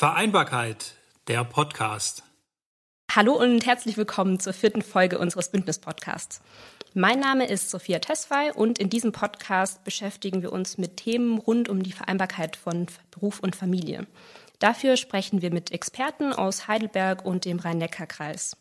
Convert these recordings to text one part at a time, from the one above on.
Vereinbarkeit, der Podcast. Hallo und herzlich willkommen zur vierten Folge unseres Bündnis-Podcasts. Mein Name ist Sophia Tesfay und in diesem Podcast beschäftigen wir uns mit Themen rund um die Vereinbarkeit von Beruf und Familie. Dafür sprechen wir mit Experten aus Heidelberg und dem Rhein-Neckar-Kreis.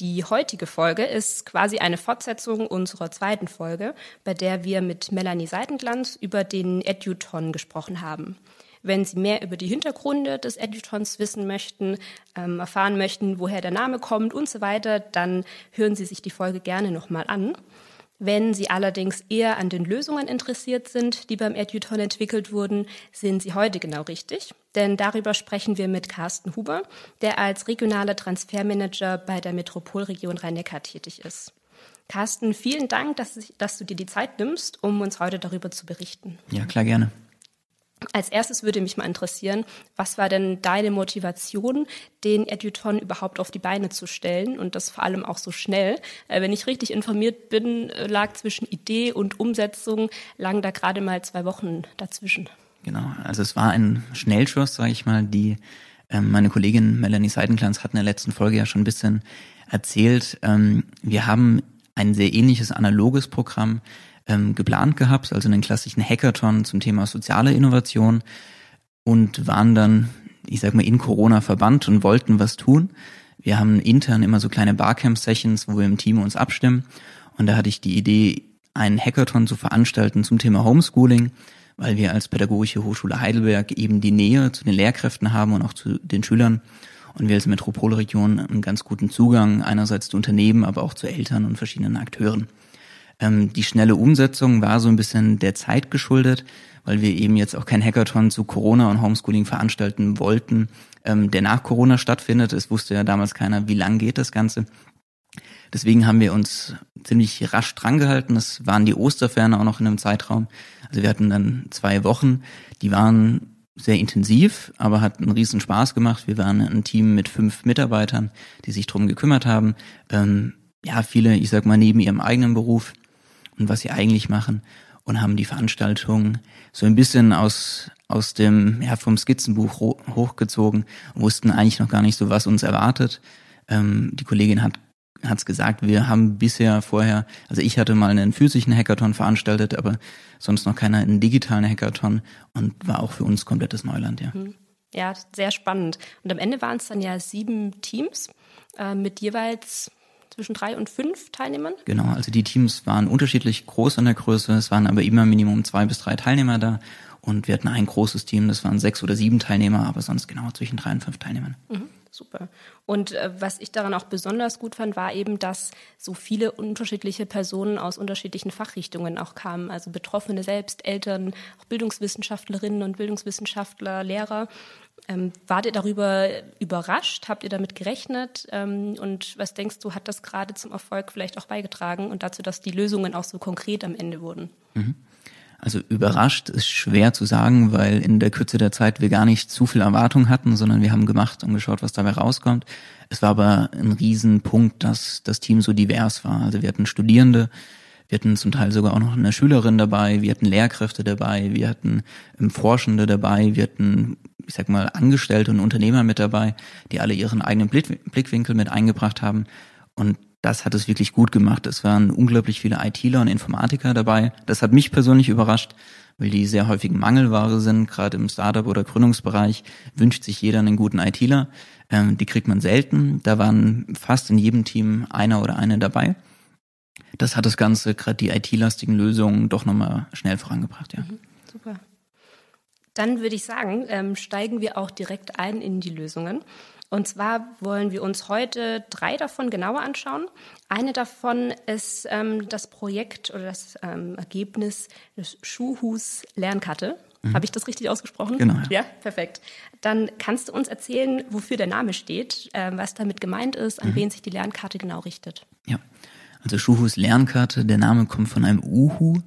Die heutige Folge ist quasi eine Fortsetzung unserer zweiten Folge, bei der wir mit Melanie Seitenglanz über den Eduton gesprochen haben. Wenn Sie mehr über die Hintergründe des Edutons wissen möchten, ähm, erfahren möchten, woher der Name kommt und so weiter, dann hören Sie sich die Folge gerne nochmal an. Wenn Sie allerdings eher an den Lösungen interessiert sind, die beim Eduton entwickelt wurden, sind Sie heute genau richtig. Denn darüber sprechen wir mit Carsten Huber, der als regionaler Transfermanager bei der Metropolregion Rhein-Neckar tätig ist. Carsten, vielen Dank, dass, dass, du dir die Zeit nimmst, um uns heute darüber zu berichten. Ja, klar, gerne. Als erstes würde mich mal interessieren, was war denn deine Motivation, den Eduton überhaupt auf die Beine zu stellen und das vor allem auch so schnell? Äh, wenn ich richtig informiert bin, äh, lag zwischen Idee und Umsetzung lagen da gerade mal zwei Wochen dazwischen. Genau, also es war ein Schnellschuss, sage ich mal, die ähm, meine Kollegin Melanie Seidenklanz hat in der letzten Folge ja schon ein bisschen erzählt. Ähm, wir haben ein sehr ähnliches analoges Programm ähm, geplant gehabt, also einen klassischen Hackathon zum Thema soziale Innovation und waren dann, ich sag mal, in Corona verbannt und wollten was tun. Wir haben intern immer so kleine Barcamp-Sessions, wo wir im Team uns abstimmen. Und da hatte ich die Idee, einen Hackathon zu veranstalten zum Thema Homeschooling, weil wir als Pädagogische Hochschule Heidelberg eben die Nähe zu den Lehrkräften haben und auch zu den Schülern. Und wir als Metropolregion einen ganz guten Zugang einerseits zu Unternehmen, aber auch zu Eltern und verschiedenen Akteuren. Ähm, die schnelle Umsetzung war so ein bisschen der Zeit geschuldet, weil wir eben jetzt auch kein Hackathon zu Corona und Homeschooling veranstalten wollten, ähm, der nach Corona stattfindet. Es wusste ja damals keiner, wie lang geht das Ganze. Deswegen haben wir uns ziemlich rasch drangehalten. Es waren die Osterferne auch noch in einem Zeitraum. Also wir hatten dann zwei Wochen, die waren sehr intensiv, aber hat einen riesen Spaß gemacht. Wir waren ein Team mit fünf Mitarbeitern, die sich drum gekümmert haben. Ähm, ja, viele, ich sag mal, neben ihrem eigenen Beruf und was sie eigentlich machen und haben die Veranstaltung so ein bisschen aus aus dem ja vom Skizzenbuch hochgezogen und wussten eigentlich noch gar nicht so, was uns erwartet. Ähm, die Kollegin hat hat's gesagt, wir haben bisher vorher, also ich hatte mal einen physischen Hackathon veranstaltet, aber sonst noch keiner einen digitalen Hackathon und war auch für uns komplettes Neuland, ja. Mhm. Ja, sehr spannend. Und am Ende waren es dann ja sieben Teams äh, mit jeweils zwischen drei und fünf Teilnehmern? Genau, also die Teams waren unterschiedlich groß an der Größe, es waren aber immer Minimum zwei bis drei Teilnehmer da und wir hatten ein großes Team, das waren sechs oder sieben Teilnehmer, aber sonst genau zwischen drei und fünf Teilnehmern. Mhm, super. Und äh, was ich daran auch besonders gut fand, war eben, dass so viele unterschiedliche Personen aus unterschiedlichen Fachrichtungen auch kamen. Also Betroffene selbst, Eltern, auch Bildungswissenschaftlerinnen und Bildungswissenschaftler, Lehrer. Ähm, wart ihr darüber überrascht? Habt ihr damit gerechnet? Ähm, und was denkst du, hat das gerade zum Erfolg vielleicht auch beigetragen und dazu, dass die Lösungen auch so konkret am Ende wurden? Mhm. Also überrascht ist schwer zu sagen, weil in der Kürze der Zeit wir gar nicht zu viel Erwartung hatten, sondern wir haben gemacht und geschaut, was dabei rauskommt. Es war aber ein Riesenpunkt, dass das Team so divers war. Also wir hatten Studierende, wir hatten zum Teil sogar auch noch eine Schülerin dabei, wir hatten Lehrkräfte dabei, wir hatten ähm, Forschende dabei, wir hatten ich sag mal, Angestellte und Unternehmer mit dabei, die alle ihren eigenen Blickwinkel mit eingebracht haben. Und das hat es wirklich gut gemacht. Es waren unglaublich viele ITler und Informatiker dabei. Das hat mich persönlich überrascht, weil die sehr häufig Mangelware sind. Gerade im Startup- oder Gründungsbereich wünscht sich jeder einen guten ITler. Ähm, die kriegt man selten. Da waren fast in jedem Team einer oder eine dabei. Das hat das Ganze, gerade die IT-lastigen Lösungen, doch nochmal schnell vorangebracht, ja. Mhm, super. Dann würde ich sagen, ähm, steigen wir auch direkt ein in die Lösungen. Und zwar wollen wir uns heute drei davon genauer anschauen. Eine davon ist ähm, das Projekt oder das ähm, Ergebnis des Schuhus Lernkarte. Mhm. Habe ich das richtig ausgesprochen? Genau. Ja. ja, perfekt. Dann kannst du uns erzählen, wofür der Name steht, äh, was damit gemeint ist, an mhm. wen sich die Lernkarte genau richtet. Ja, also Schuhus Lernkarte, der Name kommt von einem Uhu,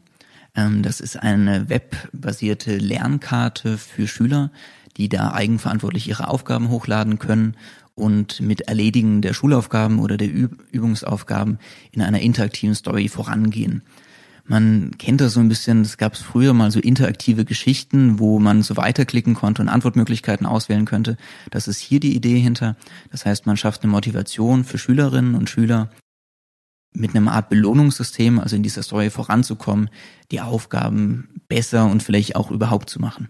das ist eine webbasierte Lernkarte für Schüler, die da eigenverantwortlich ihre Aufgaben hochladen können und mit Erledigen der Schulaufgaben oder der Übungsaufgaben in einer interaktiven Story vorangehen. Man kennt das so ein bisschen, es gab früher mal so interaktive Geschichten, wo man so weiterklicken konnte und Antwortmöglichkeiten auswählen könnte. Das ist hier die Idee hinter. Das heißt, man schafft eine Motivation für Schülerinnen und Schüler, mit einem Art Belohnungssystem, also in dieser Story voranzukommen, die Aufgaben besser und vielleicht auch überhaupt zu machen.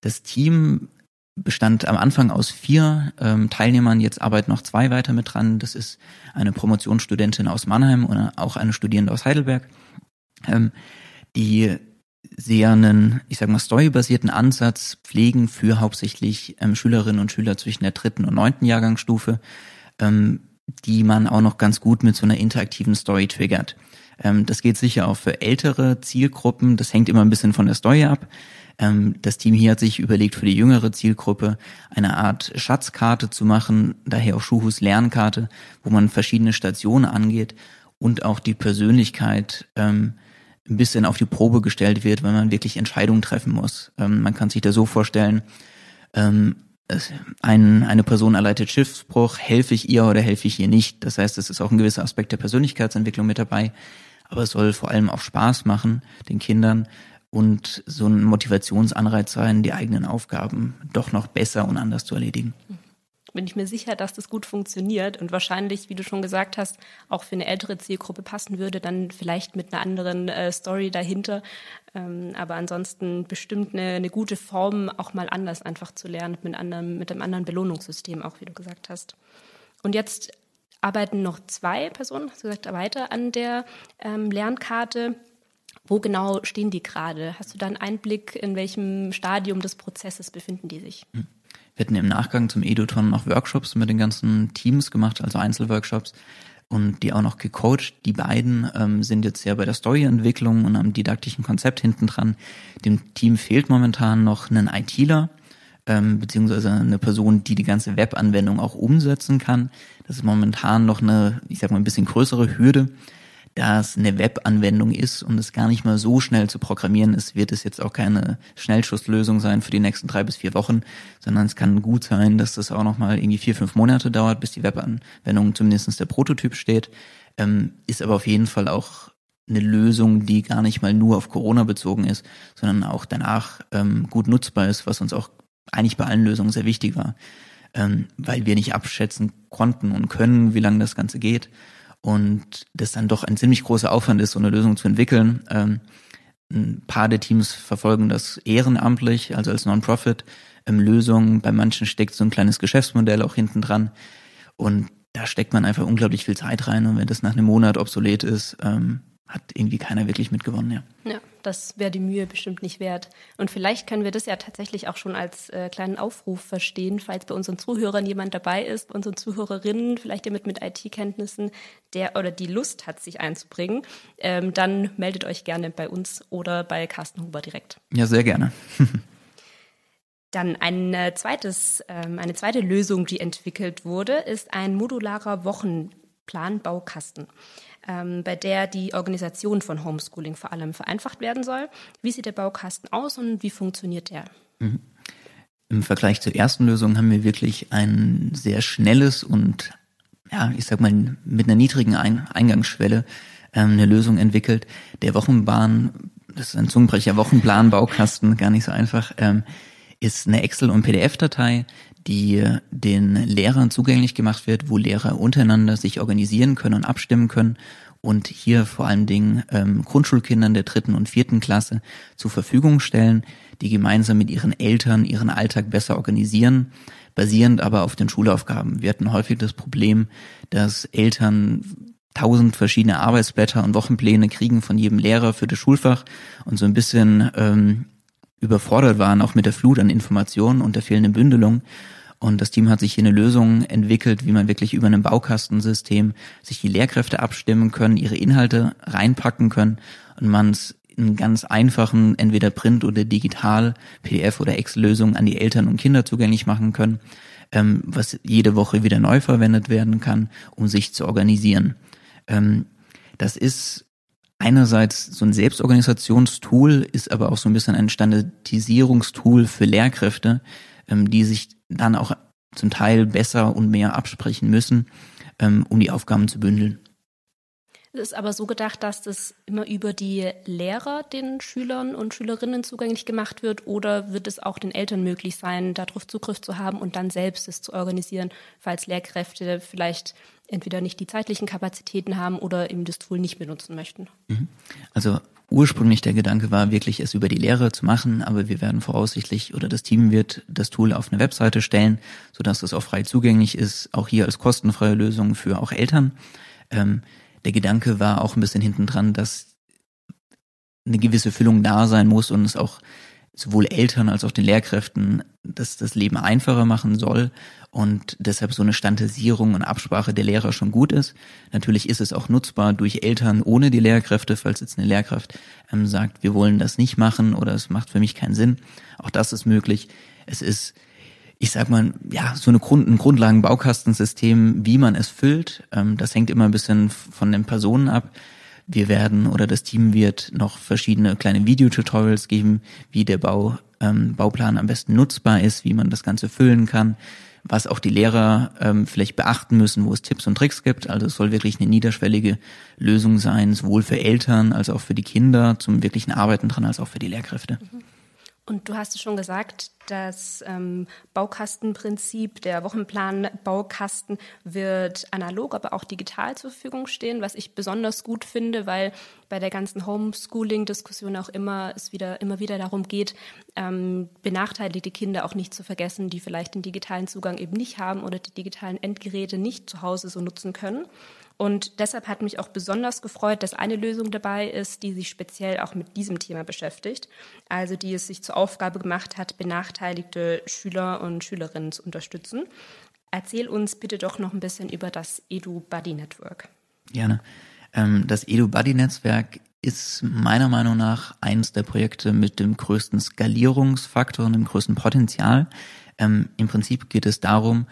Das Team bestand am Anfang aus vier ähm, Teilnehmern, jetzt arbeiten noch zwei weiter mit dran. Das ist eine Promotionsstudentin aus Mannheim und auch eine Studierende aus Heidelberg, ähm, die sehr einen, ich sag mal, storybasierten Ansatz pflegen für hauptsächlich ähm, Schülerinnen und Schüler zwischen der dritten und neunten Jahrgangsstufe, ähm, die man auch noch ganz gut mit so einer interaktiven Story triggert. Ähm, das geht sicher auch für ältere Zielgruppen, das hängt immer ein bisschen von der Story ab. Ähm, das Team hier hat sich überlegt, für die jüngere Zielgruppe eine Art Schatzkarte zu machen, daher auch Schuhus Lernkarte, wo man verschiedene Stationen angeht und auch die Persönlichkeit ähm, ein bisschen auf die Probe gestellt wird, wenn man wirklich Entscheidungen treffen muss. Ähm, man kann sich da so vorstellen, ähm, ein, eine Person erleidet Schiffsbruch, helfe ich ihr oder helfe ich ihr nicht. Das heißt, es ist auch ein gewisser Aspekt der Persönlichkeitsentwicklung mit dabei, aber es soll vor allem auch Spaß machen, den Kindern, und so ein Motivationsanreiz sein, die eigenen Aufgaben doch noch besser und anders zu erledigen. Bin ich mir sicher, dass das gut funktioniert und wahrscheinlich, wie du schon gesagt hast, auch für eine ältere Zielgruppe passen würde, dann vielleicht mit einer anderen äh, Story dahinter. Ähm, aber ansonsten bestimmt eine, eine, gute Form, auch mal anders einfach zu lernen, mit, anderem, mit einem anderen Belohnungssystem, auch wie du gesagt hast. Und jetzt arbeiten noch zwei Personen, hast du gesagt, weiter an der ähm, Lernkarte. Wo genau stehen die gerade? Hast du da einen Einblick, in welchem Stadium des Prozesses befinden die sich? Wir hatten im Nachgang zum Eduton noch Workshops mit den ganzen Teams gemacht, also Einzelworkshops und die auch noch gecoacht. Die beiden ähm, sind jetzt ja bei der Storyentwicklung und am didaktischen Konzept hinten dran. Dem Team fehlt momentan noch ein ITler, ähm, beziehungsweise eine Person, die die ganze Webanwendung auch umsetzen kann. Das ist momentan noch eine, ich sag mal, ein bisschen größere Hürde da es eine Webanwendung ist und es gar nicht mal so schnell zu programmieren. Ist, wird es jetzt auch keine Schnellschusslösung sein für die nächsten drei bis vier Wochen, sondern es kann gut sein, dass das auch noch mal irgendwie vier, fünf Monate dauert, bis die Webanwendung zumindest der Prototyp steht. Ähm, ist aber auf jeden Fall auch eine Lösung, die gar nicht mal nur auf Corona bezogen ist, sondern auch danach ähm, gut nutzbar ist, was uns auch eigentlich bei allen Lösungen sehr wichtig war, ähm, weil wir nicht abschätzen konnten und können, wie lange das Ganze geht und das dann doch ein ziemlich großer Aufwand ist, so eine Lösung zu entwickeln. Ähm, ein paar der Teams verfolgen das ehrenamtlich, also als Non-Profit ähm, Lösung. Bei manchen steckt so ein kleines Geschäftsmodell auch hinten dran. Und da steckt man einfach unglaublich viel Zeit rein. Und wenn das nach einem Monat obsolet ist, ähm, hat irgendwie keiner wirklich mitgewonnen, ja. Ja, das wäre die Mühe bestimmt nicht wert. Und vielleicht können wir das ja tatsächlich auch schon als äh, kleinen Aufruf verstehen, falls bei unseren Zuhörern jemand dabei ist, bei unseren Zuhörerinnen, vielleicht jemand mit IT-Kenntnissen, der oder die Lust hat, sich einzubringen, ähm, dann meldet euch gerne bei uns oder bei Carsten Huber direkt. Ja, sehr gerne. Dann ein äh, zweites, ähm, eine zweite Lösung, die entwickelt wurde, ist ein modularer Wochenplan-Baukasten ähm, bei der die Organisation von Homeschooling vor allem vereinfacht werden soll. Wie sieht der Baukasten aus und wie funktioniert der? Mhm. Im Vergleich zur ersten Lösung haben wir wirklich ein sehr schnelles und ja, ich sag mal, mit einer niedrigen ein Eingangsschwelle ähm, eine Lösung entwickelt. Der Wochenbahn, das ist ein Zungenbrecher, Wochenplan, Baukasten, gar nicht so einfach, ähm, ist eine Excel- und PDF-Datei, die den Lehrern zugänglich gemacht wird, wo Lehrer untereinander sich organisieren können und abstimmen können und hier vor allen Dingen ähm, Grundschulkindern der dritten und vierten Klasse zur Verfügung stellen, die gemeinsam mit ihren Eltern ihren Alltag besser organisieren, basierend aber auf den Schulaufgaben. Wir hatten häufig das Problem, dass Eltern tausend verschiedene Arbeitsblätter und Wochenpläne kriegen von jedem Lehrer für das Schulfach und so ein bisschen ähm, überfordert waren, auch mit der Flut an Informationen und der fehlenden Bündelung. Und das Team hat sich hier eine Lösung entwickelt, wie man wirklich über ein Baukastensystem sich die Lehrkräfte abstimmen können, ihre Inhalte reinpacken können und man es in ganz einfachen, entweder Print oder digital, PDF oder Excel-Lösungen an die Eltern und Kinder zugänglich machen können, ähm, was jede Woche wieder neu verwendet werden kann, um sich zu organisieren. Ähm, das ist einerseits so ein Selbstorganisationstool, ist aber auch so ein bisschen ein Standardisierungstool für Lehrkräfte, ähm, die sich dann auch zum Teil besser und mehr absprechen müssen, ähm, um die Aufgaben zu bündeln. Es ist aber so gedacht, dass das immer über die Lehrer den Schülern und Schülerinnen zugänglich gemacht wird oder wird es auch den Eltern möglich sein, darauf Zugriff zu haben und dann selbst es zu organisieren, falls Lehrkräfte vielleicht entweder nicht die zeitlichen Kapazitäten haben oder eben das Tool nicht benutzen möchten. Mhm. Also ursprünglich der Gedanke war wirklich, es über die Lehre zu machen, aber wir werden voraussichtlich oder das Team wird das Tool auf eine Webseite stellen, sodass es auch frei zugänglich ist, auch hier als kostenfreie Lösung für auch Eltern. Ähm, der Gedanke war auch ein bisschen hinten dran, dass eine gewisse Füllung da sein muss und es auch sowohl Eltern als auch den Lehrkräften das, das Leben einfacher machen soll und deshalb so eine Standardisierung und Absprache der Lehrer schon gut ist. Natürlich ist es auch nutzbar durch Eltern ohne die Lehrkräfte, falls jetzt eine Lehrkraft ähm, sagt, wir wollen das nicht machen oder es macht für mich keinen Sinn. Auch das ist möglich. Es ist, ich sag mal, ja, so eine Grund, ein Grundlagenbaukastensystem, wie man es füllt. Ähm, das hängt immer ein bisschen von den Personen ab. Wir werden oder das Team wird noch verschiedene kleine Videotutorials geben, wie der Bau, ähm, Bauplan am besten nutzbar ist, wie man das Ganze füllen kann, was auch die Lehrer ähm, vielleicht beachten müssen, wo es Tipps und Tricks gibt. Also es soll wirklich eine niederschwellige Lösung sein, sowohl für Eltern als auch für die Kinder zum wirklichen Arbeiten dran, als auch für die Lehrkräfte. Mhm. Und du hast es schon gesagt, das ähm, Baukastenprinzip, der Wochenplan-Baukasten wird analog, aber auch digital zur Verfügung stehen, was ich besonders gut finde, weil bei der ganzen Homeschooling-Diskussion auch immer es wieder immer wieder darum geht, ähm, benachteiligte Kinder auch nicht zu vergessen, die vielleicht den digitalen Zugang eben nicht haben oder die digitalen Endgeräte nicht zu Hause so nutzen können. Und deshalb hat mich auch besonders gefreut, dass eine Lösung dabei ist, die sich speziell auch mit diesem Thema beschäftigt. Also die es sich zur Aufgabe gemacht hat, benachteiligte Schüler und Schülerinnen zu unterstützen. Erzähl uns bitte doch noch ein bisschen über das Edu Buddy Network. Gerne. Ähm, das Edu Buddy Netzwerk ist meiner Meinung nach eines der Projekte mit dem größten Skalierungsfaktor und dem größten Potenzial. Ähm, Im Prinzip geht es darum,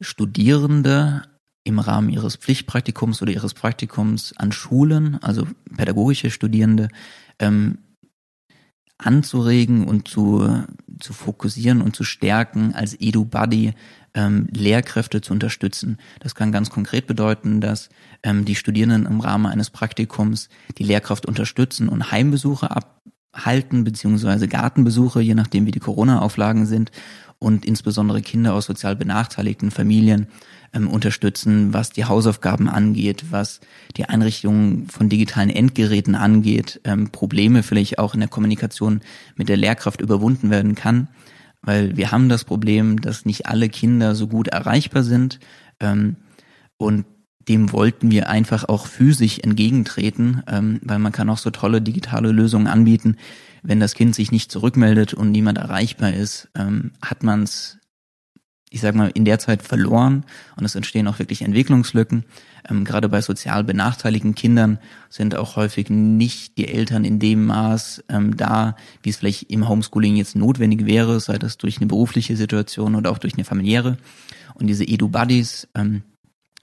Studierende im Rahmen ihres Pflichtpraktikums oder ihres Praktikums an Schulen, also pädagogische Studierende, ähm, anzuregen und zu, zu fokussieren und zu stärken, als Edu-Buddy ähm, Lehrkräfte zu unterstützen. Das kann ganz konkret bedeuten, dass ähm, die Studierenden im Rahmen eines Praktikums die Lehrkraft unterstützen und Heimbesuche abhalten, beziehungsweise Gartenbesuche, je nachdem wie die Corona-Auflagen sind und insbesondere Kinder aus sozial benachteiligten Familien ähm, unterstützen, was die Hausaufgaben angeht, was die Einrichtung von digitalen Endgeräten angeht, ähm, Probleme vielleicht auch in der Kommunikation mit der Lehrkraft überwunden werden kann. Weil wir haben das Problem, dass nicht alle Kinder so gut erreichbar sind. Ähm, und dem wollten wir einfach auch physisch entgegentreten, ähm, weil man kann auch so tolle digitale Lösungen anbieten. Wenn das Kind sich nicht zurückmeldet und niemand erreichbar ist, ähm, hat man es ich sag mal, in der Zeit verloren und es entstehen auch wirklich Entwicklungslücken. Ähm, gerade bei sozial benachteiligten Kindern sind auch häufig nicht die Eltern in dem Maß ähm, da, wie es vielleicht im Homeschooling jetzt notwendig wäre, sei das durch eine berufliche Situation oder auch durch eine familiäre. Und diese Edu-Buddies ähm,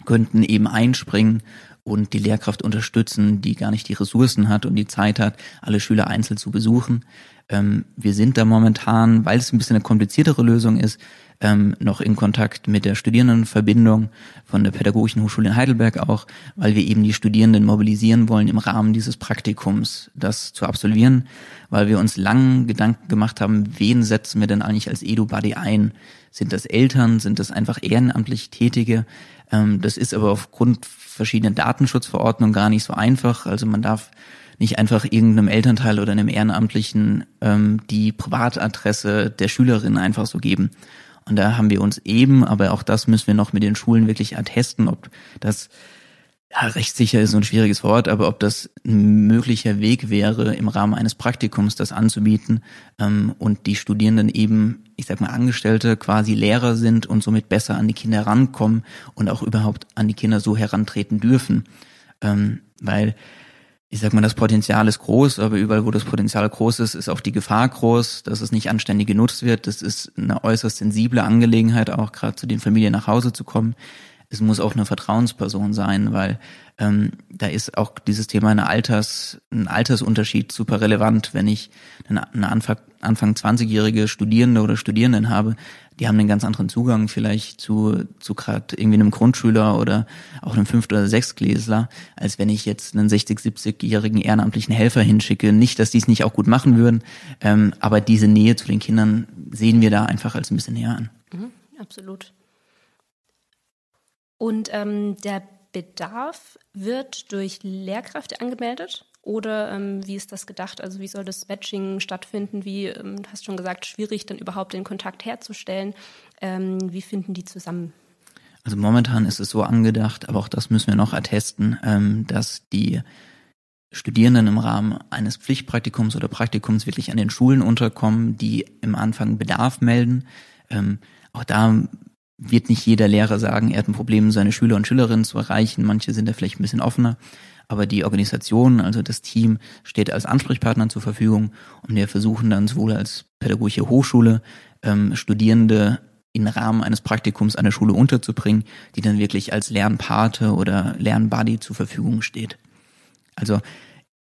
könnten eben einspringen und die Lehrkraft unterstützen, die gar nicht die Ressourcen hat und die Zeit hat, alle Schüler einzeln zu besuchen. Ähm, wir sind da momentan, weil es ein bisschen eine kompliziertere Lösung ist, ähm, noch in Kontakt mit der Studierendenverbindung von der Pädagogischen Hochschule in Heidelberg auch, weil wir eben die Studierenden mobilisieren wollen, im Rahmen dieses Praktikums das zu absolvieren, weil wir uns lang Gedanken gemacht haben, wen setzen wir denn eigentlich als Edu-Buddy ein? Sind das Eltern? Sind das einfach ehrenamtlich Tätige? Ähm, das ist aber aufgrund verschiedener Datenschutzverordnungen gar nicht so einfach. Also man darf nicht einfach irgendeinem Elternteil oder einem Ehrenamtlichen ähm, die Privatadresse der Schülerin einfach so geben. Und da haben wir uns eben, aber auch das müssen wir noch mit den Schulen wirklich attesten, ob das ja, rechtssicher ist so ein schwieriges Wort, aber ob das ein möglicher Weg wäre, im Rahmen eines Praktikums das anzubieten ähm, und die Studierenden eben, ich sag mal, Angestellte quasi Lehrer sind und somit besser an die Kinder rankommen und auch überhaupt an die Kinder so herantreten dürfen. Ähm, weil ich sag mal, das Potenzial ist groß, aber überall, wo das Potenzial groß ist, ist auch die Gefahr groß, dass es nicht anständig genutzt wird. Das ist eine äußerst sensible Angelegenheit, auch gerade zu den Familien nach Hause zu kommen. Es muss auch eine Vertrauensperson sein, weil ähm, da ist auch dieses Thema eine Alters, ein Altersunterschied super relevant. Wenn ich eine, Anfang, Anfang 20-jährige Studierende oder Studierenden habe, die haben einen ganz anderen Zugang vielleicht zu, zu gerade irgendwie einem Grundschüler oder auch einem Fünft- oder Sechstkläsler, als wenn ich jetzt einen 60-, 70-jährigen ehrenamtlichen Helfer hinschicke. Nicht, dass die es nicht auch gut machen würden, ähm, aber diese Nähe zu den Kindern sehen wir da einfach als ein bisschen näher an. Mhm, absolut. Und ähm, der Bedarf wird durch Lehrkräfte angemeldet oder ähm, wie ist das gedacht? Also wie soll das Matching stattfinden? Wie, ähm, hast schon gesagt, schwierig dann überhaupt den Kontakt herzustellen. Ähm, wie finden die zusammen? Also momentan ist es so angedacht, aber auch das müssen wir noch attesten, ähm, dass die Studierenden im Rahmen eines Pflichtpraktikums oder Praktikums wirklich an den Schulen unterkommen, die im Anfang Bedarf melden. Ähm, auch da wird nicht jeder Lehrer sagen, er hat ein Problem, seine Schüler und Schülerinnen zu erreichen. Manche sind da vielleicht ein bisschen offener aber die Organisation, also das Team, steht als Ansprechpartner zur Verfügung und wir versuchen dann sowohl als pädagogische Hochschule ähm, Studierende im Rahmen eines Praktikums an der Schule unterzubringen, die dann wirklich als Lernpate oder Lernbuddy zur Verfügung steht. Also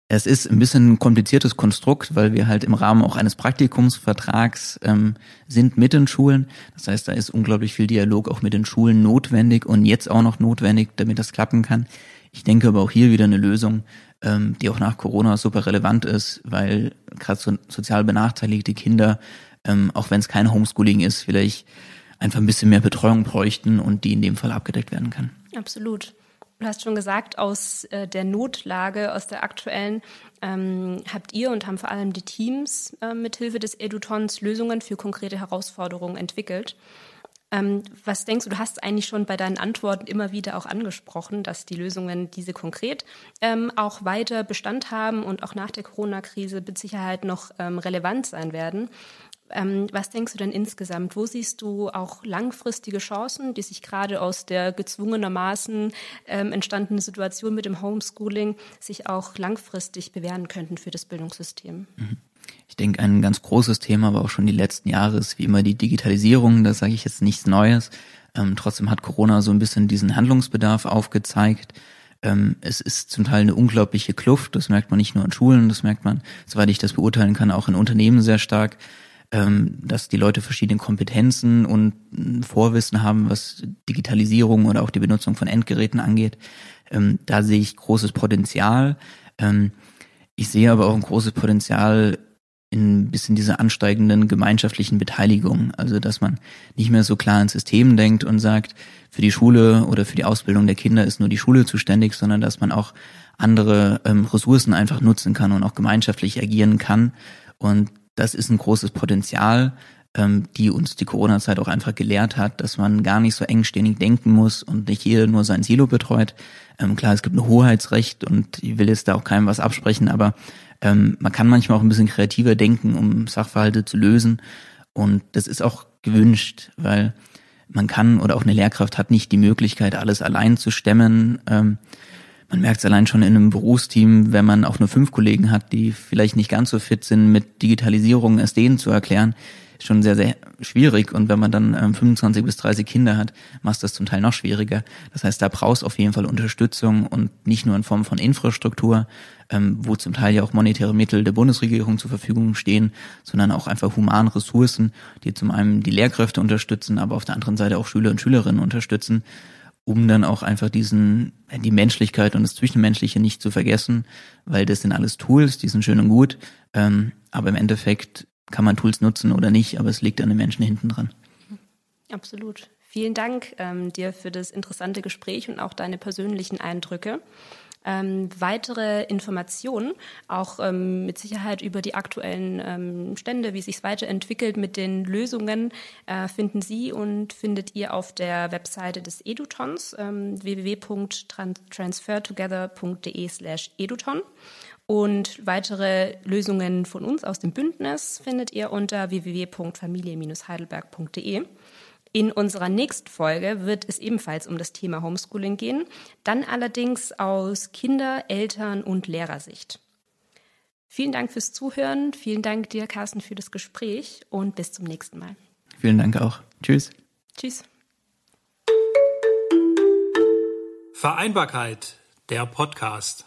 es ist ein bisschen ein kompliziertes Konstrukt, weil wir halt im Rahmen auch eines Praktikumsvertrags ähm, sind mit den Schulen. Das heißt, da ist unglaublich viel Dialog auch mit den Schulen notwendig und jetzt auch noch notwendig, damit das klappen kann. Ich denke aber auch hier wieder eine Lösung, ähm, die auch nach Corona super relevant ist, weil gerade so sozial benachteiligte Kinder, ähm, auch wenn es kein Homeschooling ist, vielleicht einfach ein bisschen mehr Betreuung bräuchten und die in dem Fall abgedeckt werden kann. Absolut. Du hast schon gesagt, aus äh, der Notlage, aus der aktuellen, ähm, habt ihr und haben vor allem die Teams äh, mithilfe des Edutons Lösungen für konkrete Herausforderungen entwickelt. Ähm, was denkst du, du hast eigentlich schon bei deinen Antworten immer wieder auch angesprochen, dass die Lösungen diese konkret ähm, auch weiter Bestand haben und auch nach der Corona-Krise mit Sicherheit noch ähm, relevant sein werden. Ähm, was denkst du denn insgesamt? Wo siehst du auch langfristige Chancen, die sich gerade aus der gezwungenermaßen ähm, entstandenen Situation mit dem Homeschooling sich auch langfristig bewähren könnten für das Bildungssystem? Mhm. Ich denke, ein ganz großes Thema war auch schon die letzten Jahre ist wie immer die Digitalisierung. Da sage ich jetzt nichts Neues. Ähm, trotzdem hat Corona so ein bisschen diesen Handlungsbedarf aufgezeigt. Ähm, es ist zum Teil eine unglaubliche Kluft. Das merkt man nicht nur an Schulen, das merkt man, soweit ich das beurteilen kann, auch in Unternehmen sehr stark, dass die Leute verschiedene Kompetenzen und Vorwissen haben, was Digitalisierung oder auch die Benutzung von Endgeräten angeht. Ähm, da sehe ich großes Potenzial. Ähm, ich sehe aber auch ein großes Potenzial in ein bisschen diese ansteigenden gemeinschaftlichen Beteiligung. Also, dass man nicht mehr so klar ins System denkt und sagt, für die Schule oder für die Ausbildung der Kinder ist nur die Schule zuständig, sondern dass man auch andere ähm, Ressourcen einfach nutzen kann und auch gemeinschaftlich agieren kann. Und das ist ein großes Potenzial, ähm, die uns die Corona-Zeit auch einfach gelehrt hat, dass man gar nicht so engständig denken muss und nicht jeder nur sein Silo betreut. Ähm, klar, es gibt ein Hoheitsrecht und ich will jetzt da auch keinem was absprechen, aber ähm, man kann manchmal auch ein bisschen kreativer denken, um Sachverhalte zu lösen. Und das ist auch gewünscht, weil man kann oder auch eine Lehrkraft hat nicht die Möglichkeit, alles allein zu stemmen. Ähm, man merkt es allein schon in einem Berufsteam, wenn man auch nur fünf Kollegen hat, die vielleicht nicht ganz so fit sind, mit Digitalisierung es denen zu erklären, schon sehr, sehr schwierig. Und wenn man dann ähm, 25 bis 30 Kinder hat, macht das zum Teil noch schwieriger. Das heißt, da brauchst auf jeden Fall Unterstützung und nicht nur in Form von Infrastruktur, ähm, wo zum Teil ja auch monetäre Mittel der Bundesregierung zur Verfügung stehen, sondern auch einfach human Ressourcen, die zum einen die Lehrkräfte unterstützen, aber auf der anderen Seite auch Schüler und Schülerinnen unterstützen um dann auch einfach diesen, die Menschlichkeit und das Zwischenmenschliche nicht zu vergessen, weil das sind alles Tools, die sind schön und gut, ähm, aber im Endeffekt kann man Tools nutzen oder nicht, aber es liegt an den Menschen hinten dran. Absolut. Vielen Dank ähm, dir für das interessante Gespräch und auch deine persönlichen Eindrücke. Ähm, weitere Informationen, auch ähm, mit Sicherheit über die aktuellen ähm, Stände, wie sich weiterentwickelt mit den Lösungen, äh, finden Sie und findet ihr auf der Webseite des Edutons ähm, www.transfertogether.de/eduton. Und weitere Lösungen von uns aus dem Bündnis findet ihr unter www.familie-heidelberg.de. In unserer nächsten Folge wird es ebenfalls um das Thema Homeschooling gehen, dann allerdings aus Kinder-, Eltern- und Lehrersicht. Vielen Dank fürs Zuhören, vielen Dank dir, Carsten, für das Gespräch und bis zum nächsten Mal. Vielen Dank auch. Tschüss. Tschüss. Vereinbarkeit, der Podcast.